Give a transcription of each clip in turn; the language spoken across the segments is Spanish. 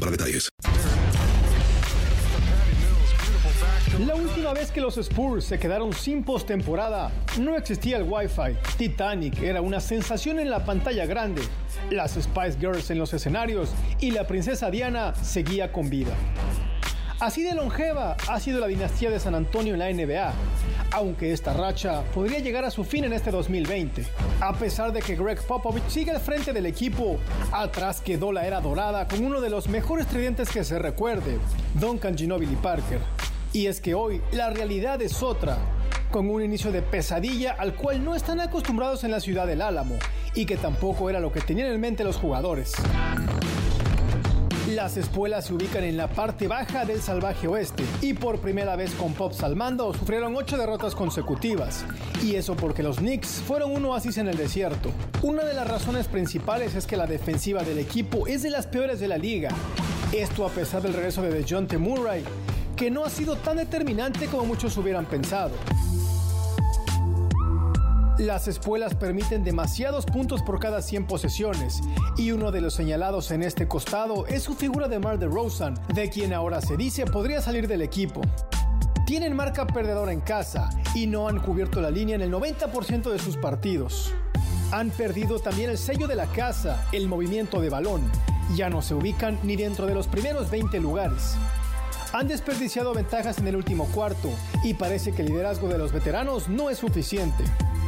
para detalles. La última vez que los Spurs se quedaron sin postemporada, no existía el Wi-Fi. Titanic era una sensación en la pantalla grande, las Spice Girls en los escenarios y la princesa Diana seguía con vida. Así de longeva ha sido la dinastía de San Antonio en la NBA, aunque esta racha podría llegar a su fin en este 2020. A pesar de que Greg Popovich sigue al frente del equipo, atrás quedó la era dorada con uno de los mejores tridentes que se recuerde, Duncan Ginobili Parker. Y es que hoy la realidad es otra, con un inicio de pesadilla al cual no están acostumbrados en la ciudad del Álamo y que tampoco era lo que tenían en mente los jugadores. Las espuelas se ubican en la parte baja del salvaje oeste y por primera vez con Pops al mando sufrieron ocho derrotas consecutivas. Y eso porque los Knicks fueron un oasis en el desierto. Una de las razones principales es que la defensiva del equipo es de las peores de la liga. Esto a pesar del regreso de DeJounte Murray, que no ha sido tan determinante como muchos hubieran pensado. Las espuelas permiten demasiados puntos por cada 100 posesiones, y uno de los señalados en este costado es su figura de Mar de Rosen, de quien ahora se dice podría salir del equipo. Tienen marca perdedora en casa y no han cubierto la línea en el 90% de sus partidos. Han perdido también el sello de la casa, el movimiento de balón. Ya no se ubican ni dentro de los primeros 20 lugares. Han desperdiciado ventajas en el último cuarto y parece que el liderazgo de los veteranos no es suficiente.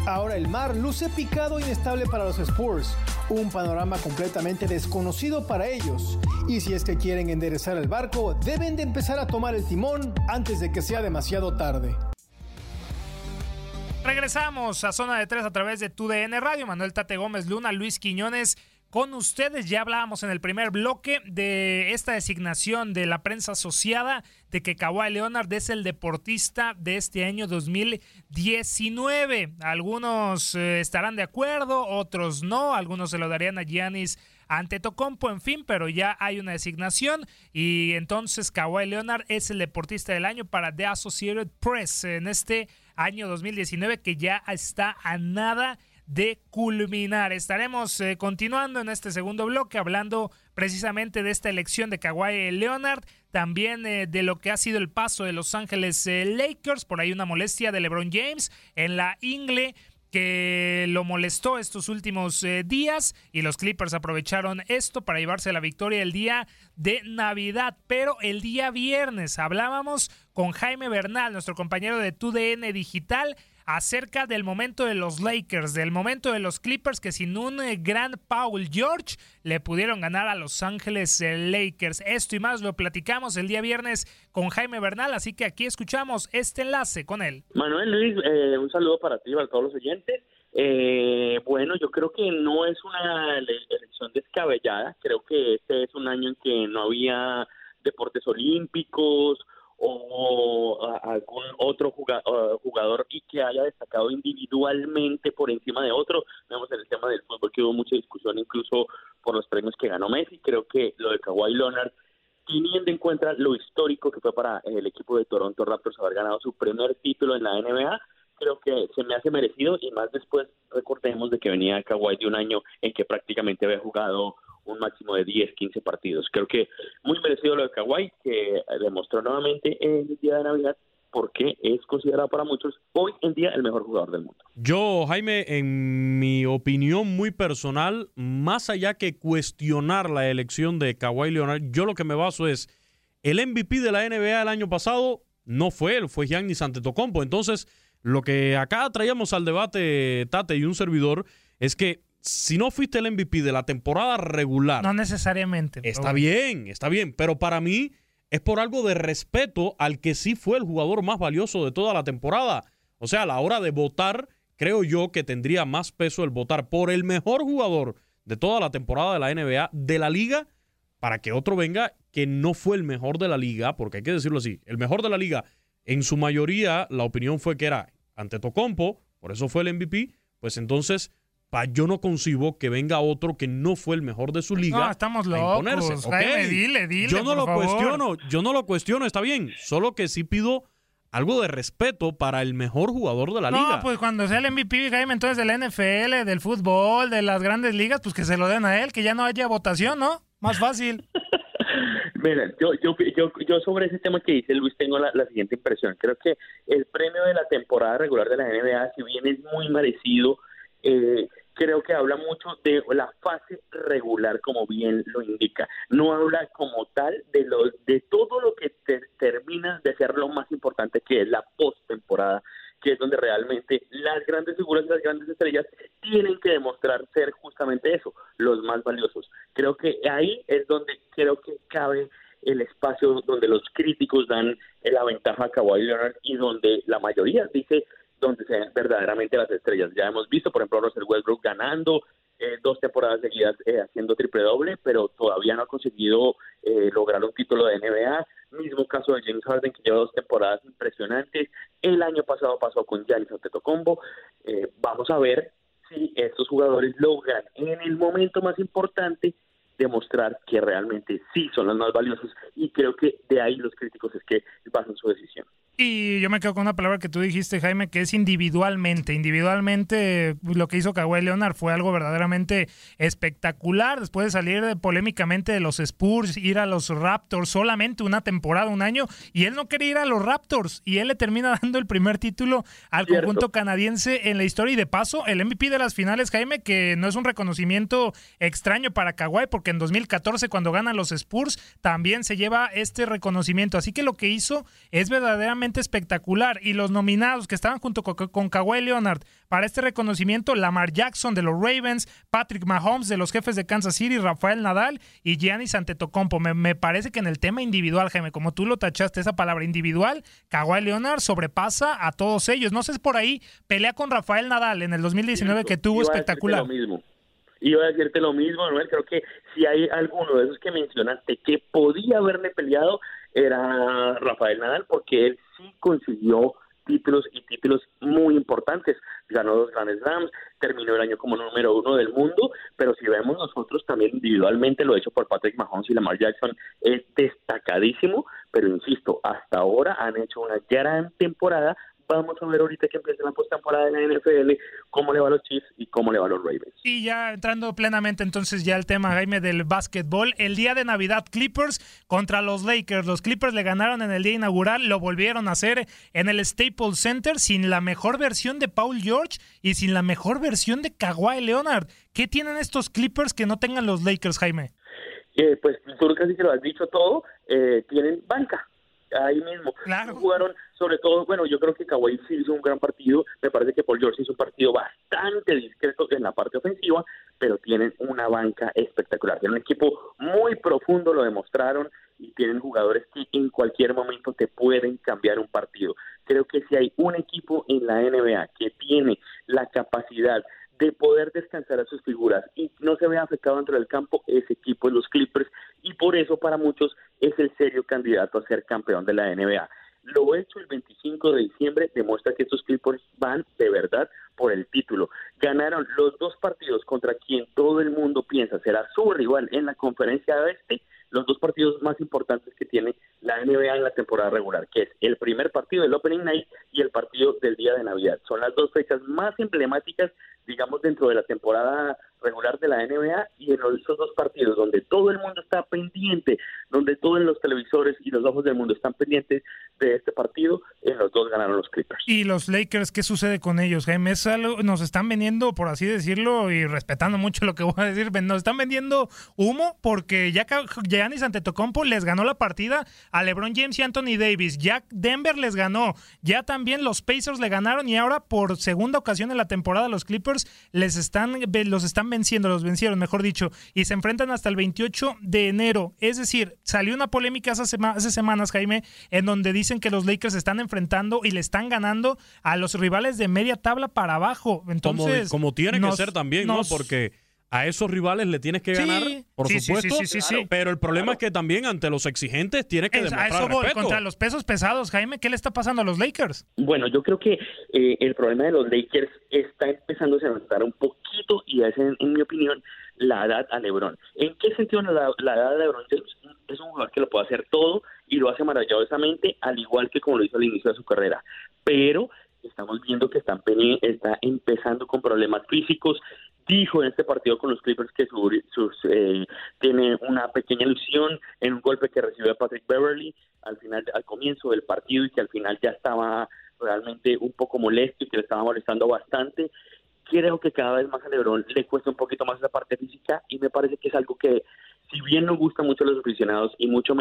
Ahora el mar luce picado e inestable para los Spurs, un panorama completamente desconocido para ellos. Y si es que quieren enderezar el barco, deben de empezar a tomar el timón antes de que sea demasiado tarde. Regresamos a Zona de Tres a través de TUDN Radio. Manuel Tate Gómez Luna, Luis Quiñones con ustedes. Ya hablábamos en el primer bloque de esta designación de la prensa asociada de que Kawhi Leonard es el deportista de este año 2019. Algunos eh, estarán de acuerdo, otros no. Algunos se lo darían a Giannis ante Tocompo, en fin, pero ya hay una designación y entonces Kawhi Leonard es el deportista del año para The Associated Press en este año 2019 que ya está a nada de culminar. Estaremos eh, continuando en este segundo bloque hablando precisamente de esta elección de Kawhi Leonard, también eh, de lo que ha sido el paso de Los Ángeles eh, Lakers, por ahí una molestia de LeBron James en la ingle que lo molestó estos últimos días y los Clippers aprovecharon esto para llevarse la victoria el día de Navidad. Pero el día viernes hablábamos con Jaime Bernal, nuestro compañero de TUDN Digital, acerca del momento de los Lakers, del momento de los Clippers que sin un eh, gran Paul George le pudieron ganar a Los Ángeles Lakers. Esto y más lo platicamos el día viernes con Jaime Bernal, así que aquí escuchamos este enlace con él. Manuel Luis, eh, un saludo para ti y para todos los oyentes. Eh, bueno, yo creo que no es una elección descabellada. Creo que este es un año en que no había deportes olímpicos o algún otro jugador y que haya destacado individualmente por encima de otro. Vemos en el tema del fútbol que hubo mucha discusión incluso por los premios que ganó Messi. Creo que lo de Kawhi Leonard teniendo en cuenta lo histórico que fue para el equipo de Toronto Raptors haber ganado su primer título en la NBA, creo que se me hace merecido y más después recordemos de que venía Kawhi de un año en que prácticamente había jugado un máximo de 10, 15 partidos. Creo que muy merecido lo de Kawhi, que demostró nuevamente en el día de Navidad porque es considerado para muchos hoy en día el mejor jugador del mundo. Yo, Jaime, en mi opinión muy personal, más allá que cuestionar la elección de Kawhi Leonard, yo lo que me baso es el MVP de la NBA el año pasado no fue él, fue Giannis Antetokounmpo. Entonces, lo que acá traíamos al debate, Tate y un servidor, es que si no fuiste el MVP de la temporada regular. No necesariamente. Está bien, está bien. Pero para mí es por algo de respeto al que sí fue el jugador más valioso de toda la temporada. O sea, a la hora de votar, creo yo que tendría más peso el votar por el mejor jugador de toda la temporada de la NBA, de la liga, para que otro venga que no fue el mejor de la liga, porque hay que decirlo así, el mejor de la liga, en su mayoría la opinión fue que era ante Tocompo, por eso fue el MVP, pues entonces pa, yo no concibo que venga otro que no fue el mejor de su liga. No, estamos locos. dile, dile, yo no lo cuestiono, yo no lo cuestiono, está bien, solo que sí pido algo de respeto para el mejor jugador de la liga. No, pues cuando sea el MVP, Jaime, entonces del NFL, del fútbol, de las grandes ligas, pues que se lo den a él, que ya no haya votación, ¿no? Más fácil. Mira, yo, yo, yo, yo sobre ese tema que dice Luis tengo la, siguiente impresión. Creo que el premio de la temporada regular de la NBA, si bien es muy merecido, eh, creo que habla mucho de la fase regular, como bien lo indica. No habla como tal de lo, de todo lo que termina de ser lo más importante, que es la postemporada que es donde realmente las grandes figuras, las grandes estrellas tienen que demostrar ser justamente eso, los más valiosos. Creo que ahí es donde creo que cabe el espacio donde los críticos dan la ventaja a Kawhi Leonard y donde la mayoría dice donde sean verdaderamente las estrellas. Ya hemos visto, por ejemplo, a Russell Westbrook ganando eh, dos temporadas seguidas eh, haciendo triple doble, pero todavía no ha conseguido eh, lograr un título de NBA. Mismo caso de James Harden, que lleva dos temporadas impresionantes. El año pasado pasó con Giannis Antetokounmpo. vamos a ver si estos jugadores logran en el momento más importante demostrar que realmente sí son los más valiosos y creo que de ahí los críticos es que basan su decisión. Y yo me quedo con una palabra que tú dijiste, Jaime, que es individualmente. Individualmente, lo que hizo Kawhi Leonard fue algo verdaderamente espectacular. Después de salir polémicamente de los Spurs, ir a los Raptors solamente una temporada, un año, y él no quería ir a los Raptors. Y él le termina dando el primer título al conjunto canadiense en la historia. Y de paso, el MVP de las finales, Jaime, que no es un reconocimiento extraño para Kawhi, porque en 2014, cuando ganan los Spurs, también se lleva este reconocimiento. Así que lo que hizo es verdaderamente espectacular. Y los nominados que estaban junto con, Kawhi Leonard para este reconocimiento, Lamar Jackson de los Ravens, Patrick Mahomes de los jefes de Kansas City, Rafael Nadal y Giannis Antetokounmpo. Me, me parece que en el tema individual, Jaime, como tú lo tachaste, esa palabra individual, Kawhi Leonard sobrepasa a todos ellos. No sé si por ahí pelea con Rafael Nadal en el 2019 que tuvo espectacular. Lo mismo. Iba a decirte lo mismo, Manuel. Creo que si hay alguno de esos que mencionaste que podía haberle peleado, era Rafael Nadal, porque él sí consiguió títulos y títulos muy importantes. Ganó dos Grand Slams, terminó el año como número uno del mundo, pero si vemos nosotros también individualmente lo hecho por Patrick Mahomes y Lamar Jackson es destacadísimo, pero insisto, hasta ahora han hecho una gran temporada Vamos a ver ahorita que empieza la postemporada de la NFL, cómo le va a los Chiefs y cómo le va a los Ravens. Y ya entrando plenamente entonces ya el tema, Jaime, del básquetbol. El día de Navidad, Clippers contra los Lakers. Los Clippers le ganaron en el día inaugural, lo volvieron a hacer en el Staples Center sin la mejor versión de Paul George y sin la mejor versión de Kawhi Leonard. ¿Qué tienen estos Clippers que no tengan los Lakers, Jaime? Eh, pues tú casi que lo has dicho todo, eh, tienen banca ahí mismo. Jugaron, sobre todo, bueno, yo creo que Kawhi sí hizo un gran partido, me parece que Paul George hizo un partido bastante discreto en la parte ofensiva, pero tienen una banca espectacular. Tienen un equipo muy profundo, lo demostraron, y tienen jugadores que en cualquier momento te pueden cambiar un partido. Creo que si hay un equipo en la NBA que tiene la capacidad de poder descansar a sus figuras y no se vea afectado dentro del campo, ese equipo es los Clippers y por eso para muchos es el serio candidato a ser campeón de la NBA. Lo hecho el 25 de diciembre demuestra que estos Clippers van de verdad por el título. Ganaron los dos partidos contra quien todo el mundo piensa será su rival en la conferencia de este los dos partidos más importantes que tiene la NBA en la temporada regular, que es el primer partido del Opening Night y el partido del día de Navidad. Son las dos fechas más emblemáticas, digamos, dentro de la temporada regular de la NBA y en esos dos partidos donde todo el mundo está pendiente, donde todos los televisores y los ojos del mundo están pendientes de este partido, en los dos ganaron los Clippers. ¿Y los Lakers qué sucede con ellos, Jaime? Es algo, nos están vendiendo, por así decirlo, y respetando mucho lo que voy a decir, nos están vendiendo humo porque ya Giannis Antetokounmpo les ganó la partida a LeBron James y Anthony Davis, ya Denver les ganó, ya también los Pacers le ganaron y ahora por segunda ocasión en la temporada los Clippers les están los están venciendo, los vencieron, mejor dicho, y se enfrentan hasta el 28 de enero. Es decir, salió una polémica hace, hace semanas, Jaime, en donde dicen que los Lakers están enfrentando y le están ganando a los rivales de media tabla para abajo. Entonces, como, tiene que ser también, ¿no? Porque a esos rivales le tienes que ganar, por supuesto. pero el problema es que también ante los exigentes tiene que demostrar a eso voy, contra los pesos pesados, Jaime, ¿qué le está pasando a los Lakers? Bueno, yo creo que eh, el problema de los Lakers está empezando a notar un poquito y es, en, mi opinión, la edad a LeBron. ¿En qué sentido la, la edad de LeBron es un jugador que lo puede hacer todo y lo hace maravillosamente, al igual que como lo hizo al inicio de su carrera? Pero estamos viendo que están, está empezando con problemas físicos, dijo en este partido con los Clippers que sus, eh, tiene una pequeña ilusión en un golpe que recibió Patrick Beverly al final al comienzo del partido y que al final ya estaba realmente un poco molesto y que le estaba molestando bastante. Creo que cada vez más a LeBron le cuesta un poquito más esa parte física y me parece que es algo que si bien no gusta mucho a los aficionados y mucho,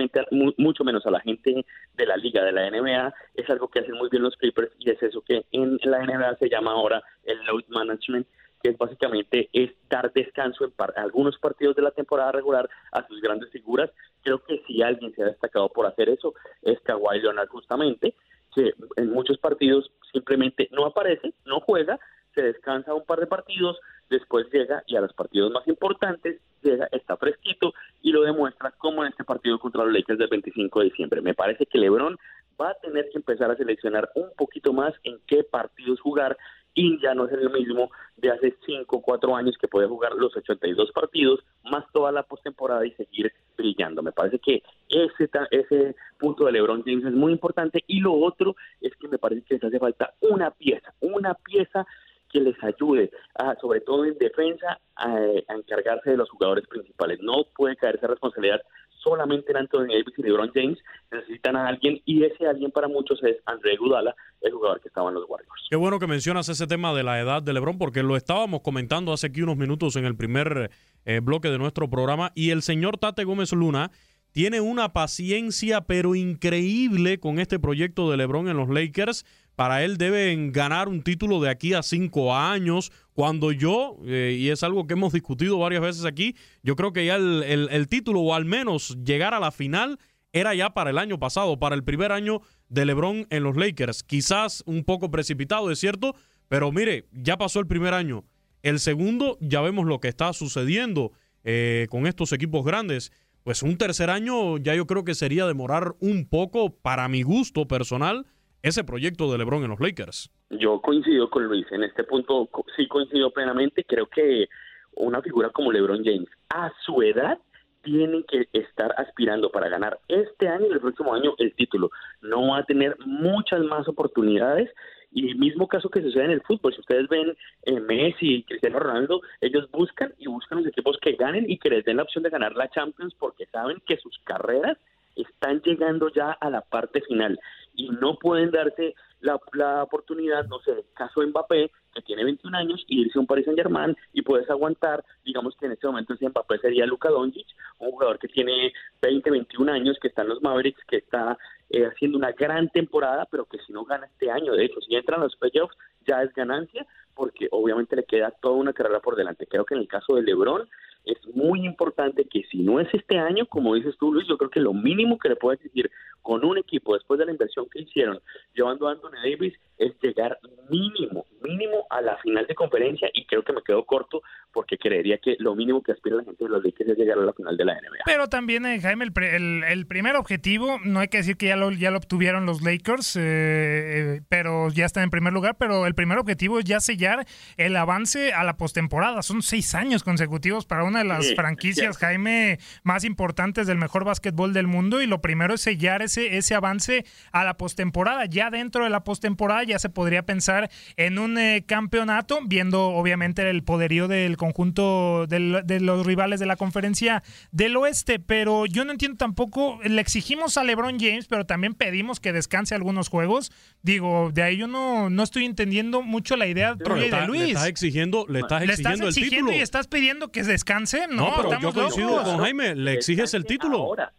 mucho menos a la gente de la liga, de la NBA, es algo que hacen muy bien los Clippers y es eso que en la NBA se llama ahora el load management que es básicamente es dar descanso en algunos partidos de la temporada regular a sus grandes figuras. Creo que si alguien se ha destacado por hacer eso es Kawhi Leonard justamente, que en muchos partidos simplemente no aparece, no juega, se descansa un par de partidos, después llega y a los partidos más importantes llega, está fresquito y lo demuestra como en este partido contra los Lakers del 25 de diciembre. Me parece que LeBron va a tener que empezar a seleccionar un poquito más en qué partidos jugar ya no es el mismo de hace 5 o 4 años que puede jugar los 82 partidos más toda la postemporada y seguir brillando. Me parece que ese, ese punto de LeBron James es muy importante y lo otro es que me parece que les hace falta una pieza, una pieza que les ayude, a, sobre todo en defensa, a, a encargarse de los jugadores principales. No puede caer esa responsabilidad solamente en Anthony Davis y LeBron James, necesitan a alguien y ese alguien para muchos es André Gudala, el jugador que estaba en los Warriors. Qué bueno que mencionas ese tema de la edad de LeBron porque lo estábamos comentando hace aquí unos minutos en el primer eh, bloque de nuestro programa y el señor Tate Gómez Luna tiene una paciencia pero increíble con este proyecto de LeBron en los Lakers para él deben ganar un título de aquí a cinco años. Cuando yo, eh, y es algo que hemos discutido varias veces aquí, yo creo que ya el, título, o al menos llegar a la final, era ya para el año pasado, para el primer año de LeBron en los Lakers. Quizás un poco precipitado, es cierto, pero mire, ya pasó el primer año. El segundo, ya vemos lo que está sucediendo eh, con estos equipos grandes. Pues un tercer año ya yo creo que sería demorar un poco, para mi gusto personal, ese proyecto de LeBron en los Lakers. Yo coincido con Luis, en este punto sí coincido plenamente, creo que una figura como LeBron James a su edad tiene que estar aspirando para ganar este año y el próximo año el título. No va a tener muchas más oportunidades y el mismo caso que sucede en el fútbol. Si ustedes ven en eh, Messi y Cristiano Ronaldo, ellos buscan y buscan los equipos que ganen y que les den la opción de ganar la Champions porque saben que sus carreras están llegando ya a la parte final y no pueden darse la, la oportunidad, no sé, caso Mbappé, que tiene 21 años, y irse a un Paris Saint Germain y puedes aguantar, digamos que en este momento ese Mbappé sería Luka Doncic, un jugador que tiene 20, 21 años, que está en los Mavericks, que está eh, haciendo una gran temporada, pero que si no gana este año, de hecho, si entran los playoffs, ya es ganancia, porque obviamente le queda toda una carrera por delante. Creo que en el caso de LeBron es muy importante que si no es este año, como dices tú, Luis, yo creo que lo mínimo que le puede exigir con un equipo después de la inversión que hicieron llevando a Anthony Davis es llegar mínimo, mínimo a la final de conferencia y creo que me quedo corto porque creería que lo mínimo que aspira la gente de los Lakers es llegar a la final de la NBA. Pero también, eh, Jaime, el, el, el, primer objetivo, no hay que decir que ya lo, ya lo obtuvieron los Lakers, eh, eh, pero ya están en primer lugar, pero el primer objetivo es ya sellar el avance a la postemporada. Son seis años consecutivos para una de las Sí, franquicias, sí. Jaime, más importantes del mejor básquetbol del mundo y lo primero es sellar ese, ese avance a la postemporada. Ya dentro de la postemporada ya se podría pensar en un eh, campeonato, viendo obviamente el poderío del conjunto del- de los rivales de la conferencia del oeste, pero yo no entiendo tampoco, le exigimos a LeBron James, pero también pedimos que descanse algunos juegos. Digo, de ahí yo no, no estoy entendiendo mucho la idea Pero tuya le, y de está- le Luis. estás exigiendo, le estás ¿Le estás exigiendo el exigiendo título. y estás pidiendo que descanse? No, No, pero yo estamos coincido locos. con Jaime, le exiges el título. Ahora,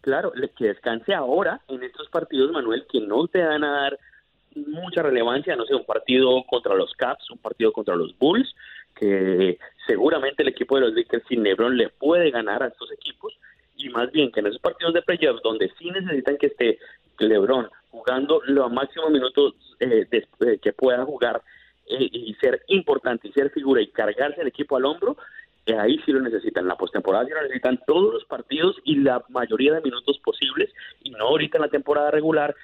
claro, le- que descanse ahora en estos partidos, Manuel, que no te van a dar mucha relevancia, no sé, un partido contra los Caps, un partido contra los Bulls, que seguramente el equipo de los Lakers sin LeBron le puede ganar a estos equipos, y más bien que en esos partidos de playoffs donde sí necesitan que esté LeBron jugando los máximos minutos eh, de- eh, que pueda jugar eh, y ser importante y ser figura y cargarse el equipo al hombro, eh, ahí sí lo necesitan. La postemporada sí lo necesitan todos los partidos y la mayoría de minutos posibles y no ahorita en la temporada regular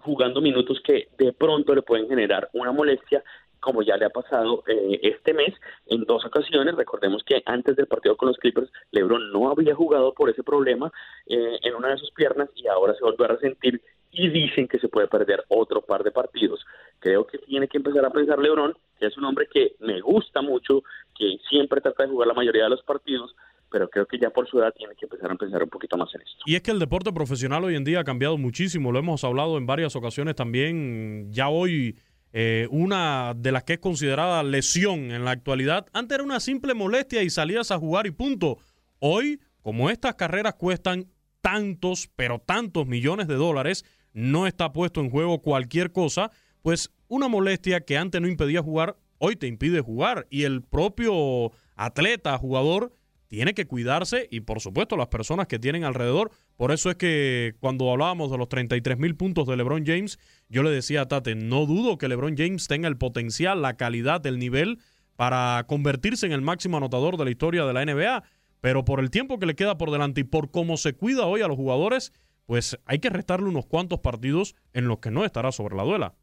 jugando minutos que de pronto le pueden generar una molestia como ya le ha pasado eh, este mes en dos ocasiones. Recordemos que antes del partido con los Clippers, LeBron no había jugado por ese problema eh, en una de sus piernas y ahora se volvió a resentir y dicen que se puede perder otro par de partidos. Creo que tiene que empezar a pensar LeBron, que es un hombre que me gusta mucho, que siempre trata de jugar la mayoría de los partidos, pero creo que ya por su edad tiene que empezar a pensar un poquito más en esto. Y es que el deporte profesional hoy en día ha cambiado muchísimo, lo hemos hablado en varias ocasiones también. Ya hoy eh, una de las que es considerada lesión en la actualidad, antes era una simple molestia y salías a jugar y punto. Hoy, como estas carreras cuestan tantos, pero tantos millones de dólares, no está puesto en juego cualquier cosa, pues una molestia que antes no impedía jugar, hoy te impide jugar. Y el propio atleta, jugador, tiene que cuidarse y por supuesto las personas que tienen alrededor. Por eso es que cuando hablábamos de los 33 mil puntos de LeBron James, yo le decía a Tate, no dudo que LeBron James tenga el potencial, la calidad, el nivel para convertirse en el máximo anotador de la historia de la NBA, pero por el tiempo que le queda por delante y por cómo se cuida hoy a los jugadores, pues hay que restarle unos cuantos partidos en los que no estará sobre la duela.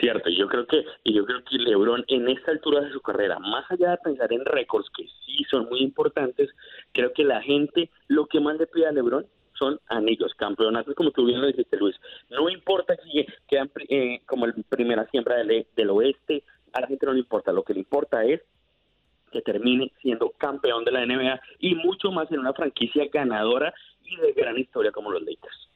Cierto, yo creo que y yo creo que LeBron en esta altura de su carrera, más allá de pensar en récords que sí son muy importantes, creo que la gente lo que más le pide a LeBron son anillos, campeonatos, como tú bien lo dijiste, Luis. No importa si quedan eh, como el primera siembra del, e- del oeste, a la gente no le importa, lo que le importa es que termine siendo campeón de la NBA y mucho más en una franquicia ganadora y de gran historia como los Lakers.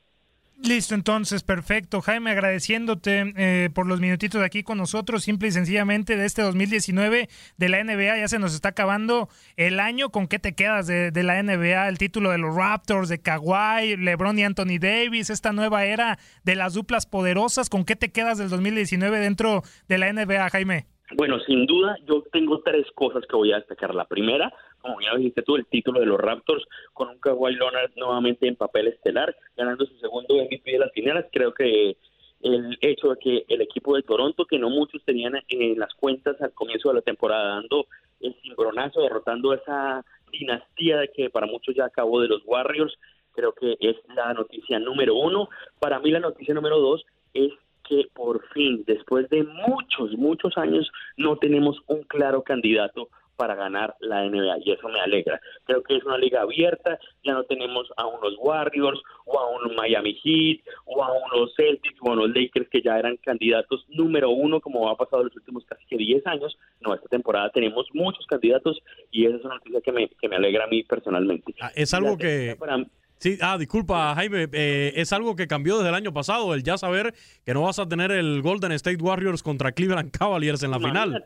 Listo, entonces, perfecto. Jaime, agradeciéndote eh, por los minutitos aquí con nosotros, simple y sencillamente de este 2019 de la NBA. Ya se nos está acabando el año. ¿Con qué te quedas de, de la NBA? El título de los Raptors, de Kawhi, LeBron y Anthony Davis, esta nueva era de las duplas poderosas. ¿Con qué te quedas del 2019 dentro de la NBA, Jaime? Bueno, sin duda, yo tengo tres cosas que voy a destacar. La primera, como ya dijiste tú, el título de los Raptors con un Kawhi Leonard nuevamente en papel estelar, ganando su segundo MVP de las finales. Creo que el hecho de que el equipo de Toronto, que no muchos tenían en las cuentas al comienzo de la temporada, dando el cimbronazo, derrotando esa dinastía de que para muchos ya acabó de los Warriors, creo que es la noticia número uno. Para mí la noticia número dos es que por fin, después de muchos, muchos años, no tenemos un claro candidato para ganar la NBA y eso me alegra. Creo que es una liga abierta, ya no tenemos a unos Warriors o a un Miami Heat o a unos Celtics o a unos Lakers que ya eran candidatos número uno como ha pasado los últimos casi que 10 años. No, esta temporada tenemos muchos candidatos y esa es una noticia que me, que me alegra a mí personalmente. Ah, Es algo que... para- Sí, ah, disculpa, Jaime, eh, es algo que cambió desde el año pasado, el ya saber que no vas a tener el Golden State Warriors contra Cleveland Cavaliers en la final.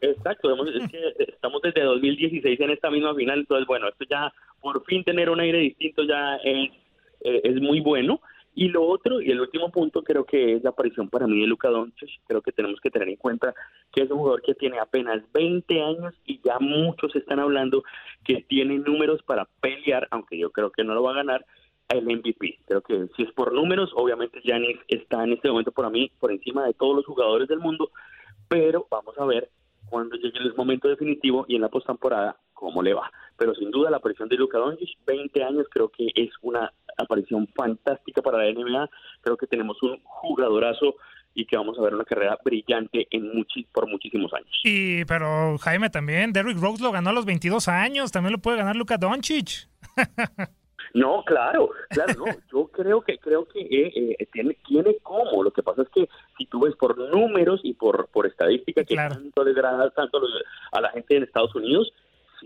Exacto, es que estamos desde 2016 en esta misma final, entonces bueno, esto ya por fin tener un aire distinto ya es, eh, es muy bueno. Y lo otro, y el último punto, creo que es la aparición para mí de Luka Doncic. Creo que tenemos que tener en cuenta que es un jugador que tiene apenas 20 años y ya muchos están hablando que tiene números para pelear, aunque yo creo que no lo va a ganar, el MVP. Creo que si es por números, obviamente Giannis está en este momento para mí por encima de todos los jugadores del mundo, pero vamos a ver cuando llegue el momento definitivo y en la postemporada cómo le va. Pero sin duda la aparición de Luka Doncic, 20 años, creo que es una aparición fantástica para la NBA. Creo que tenemos un jugadorazo y que vamos a ver una carrera brillante en muchi- por muchísimos años. Y, pero Jaime también, Derrick Rose lo ganó a los 22 años, también lo puede ganar Luka Doncic. No, claro, claro, no. Yo creo que creo que eh, eh, tiene tiene cómo. Lo que pasa es que si tú ves por números y por por estadística que tanto le agrada tanto a la gente en Estados Unidos,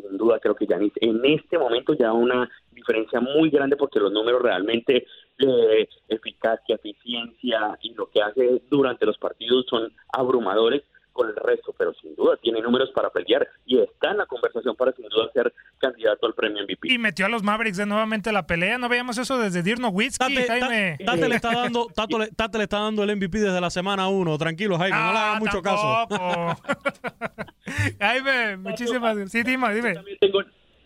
sin duda creo que Giannis en este momento ya una diferencia muy grande porque los números realmente eh, eficacia, eficiencia y lo que hace durante los partidos son abrumadores con el resto, pero sin duda tiene números para pelear y está en la conversación para sin duda ser candidato al premio MVP. Y metió a los Mavericks de nuevamente a la pelea. No veíamos eso desde Dirk Nowitzki, Jaime. Tate le está dando, Tato le- Tate le está dando el MVP desde la semana 1. Tranquilo, Jaime, no le hagas mucho caso. Jaime, muchísimas gracias. Sí, dime, dime. Tengo,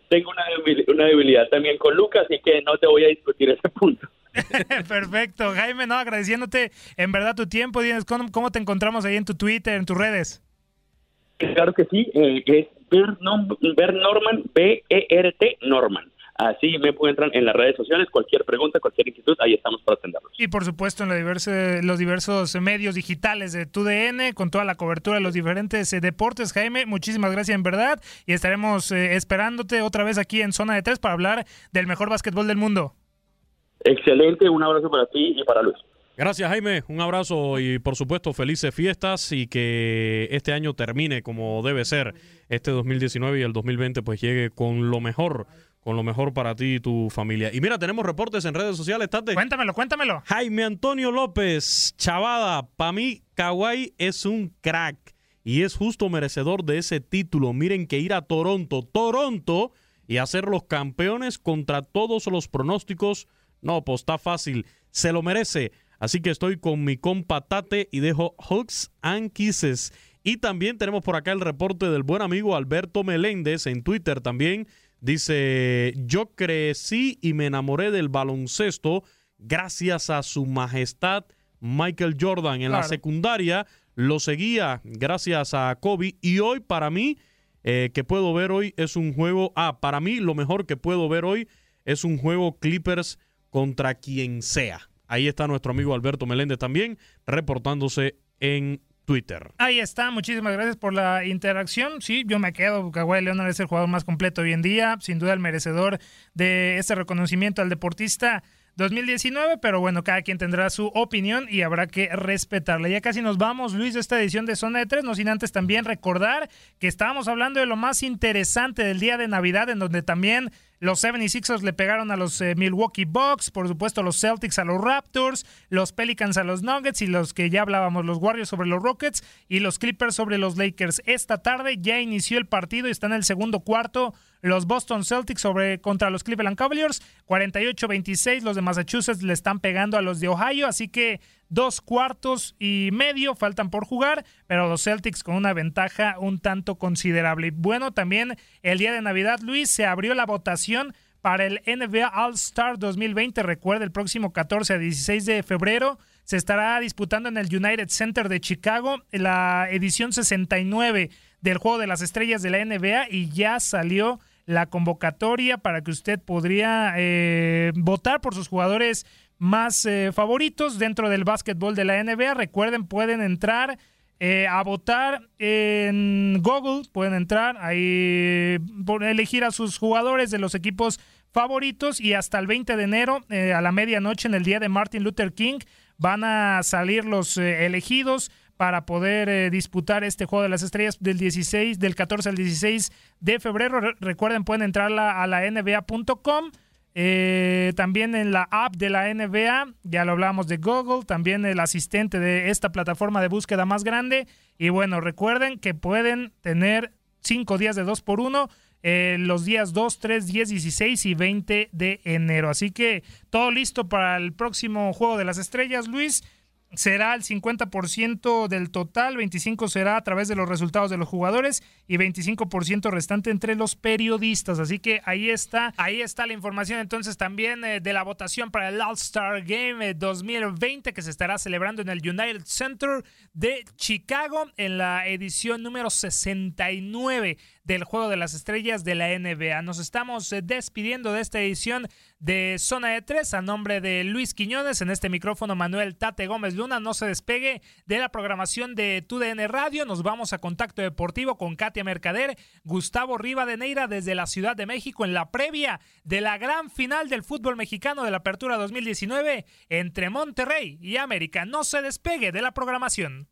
tengo una, debil- una debilidad también con Lucas, así que no te voy a discutir ese punto. Perfecto. Jaime, no, agradeciéndote en verdad tu tiempo. Dinos, ¿cómo, cómo te encontramos ahí en tu Twitter, en tus redes? Claro que sí, eh, es Ber, Nom- Ber Norman, B-E-R-T Norman. Así me encuentran en las redes sociales, cualquier pregunta, cualquier inquietud, ahí estamos para atenderlos. Y por supuesto en los diversos, los diversos medios digitales de TUDN, con toda la cobertura de los diferentes eh, deportes. Jaime, muchísimas gracias en verdad. Y estaremos eh, esperándote otra vez aquí en Zona de Tres para hablar del mejor básquetbol del mundo. Excelente, un abrazo para ti y para Luis. Gracias, Jaime. Un abrazo y, por supuesto, felices fiestas y que este año termine como debe ser. Este 2019 y el 2020 pues llegue con lo mejor, con lo mejor para ti y tu familia. Y mira, tenemos reportes en redes sociales, Tate. Cuéntamelo, cuéntamelo. Jaime Antonio López, Chavada, para mí, Kawhi es un crack y es justo merecedor de ese título. Miren que ir a Toronto, Toronto, y hacer los campeones contra todos los pronósticos, no, pues está fácil, se lo merece. Así que estoy con mi compa Tate y dejo hugs and kisses. Y también tenemos por acá el reporte del buen amigo Alberto Meléndez en Twitter también. Dice, yo crecí y me enamoré del baloncesto gracias a su majestad Michael Jordan. En la secundaria lo seguía gracias a Kobe y hoy para mí eh, que puedo ver hoy es un juego, ah, para mí lo mejor que puedo ver hoy es un juego Clippers contra quien sea. Ahí está nuestro amigo Alberto Meléndez también reportándose en Twitter. Ahí está, muchísimas gracias por la interacción. Sí, yo me quedo, Kawhi Leonard es el jugador más completo hoy en día, sin duda el merecedor de este reconocimiento al deportista 2019, pero bueno, cada quien tendrá su opinión y habrá que respetarla. Ya casi nos vamos, Luis, de esta edición de Zona de Tres, no sin antes también recordar que estábamos hablando de lo más interesante del día de Navidad, en donde también los 76ers le pegaron a los eh, Milwaukee Bucks, por supuesto los Celtics a los Raptors, los Pelicans a los Nuggets y los que ya hablábamos, los Warriors sobre los Rockets y los Clippers sobre los Lakers. Esta tarde ya inició el partido y está en el segundo cuarto los Boston Celtics sobre contra los Cleveland Cavaliers, 48-26, los de Massachusetts le están pegando a los de Ohio, así que dos cuartos y medio faltan por jugar, pero los Celtics con una ventaja un tanto considerable. Y bueno, también el día de Navidad, Luis, se abrió la votación para el NBA All-Star 2020. Recuerda, el próximo 14 a 16 de febrero se estará disputando en el United Center de Chicago la edición 69 del Juego de las Estrellas de la NBA y ya salió la convocatoria para que usted podría eh, votar por sus jugadores más eh, favoritos dentro del básquetbol de la NBA. Recuerden, pueden entrar eh, a votar en Google, pueden entrar ahí, elegir a sus jugadores de los equipos favoritos y hasta el 20 de enero eh, a la medianoche en el día de Martin Luther King van a salir los eh, elegidos para poder eh, disputar este juego de las estrellas del 16, del 14 al 16 de febrero. Re- recuerden, pueden entrar la- a la NBA.com eh, también en la app de la NBA, ya lo hablamos de Google, también el asistente de esta plataforma de búsqueda más grande. Y bueno, recuerden que pueden tener cinco días de 2 por 1 eh, los días 2, 3, 10, 16 y 20 de enero. Así que todo listo para el próximo Juego de las Estrellas, Luis será el 50% del total, 25 será a través de los resultados de los jugadores y 25% restante entre los periodistas. Así que ahí está, ahí está la información entonces también eh, de la votación para el All-Star Game 2020 eh, que se estará celebrando en el United Center de Chicago en la edición número 69 del Juego de las Estrellas de la NBA. Nos estamos eh, despidiendo de esta edición de Zona de Tres a nombre de Luis Quiñones. En este micrófono, Manuel Tate Gómez Luna. No se despegue de la programación de TUDN Radio. Nos vamos a Contacto Deportivo con Katia Mercader, Gustavo Rivadeneira desde la Ciudad de México en la previa de la gran final del fútbol mexicano de la Apertura 2019 entre Monterrey y América. No se despegue de la programación.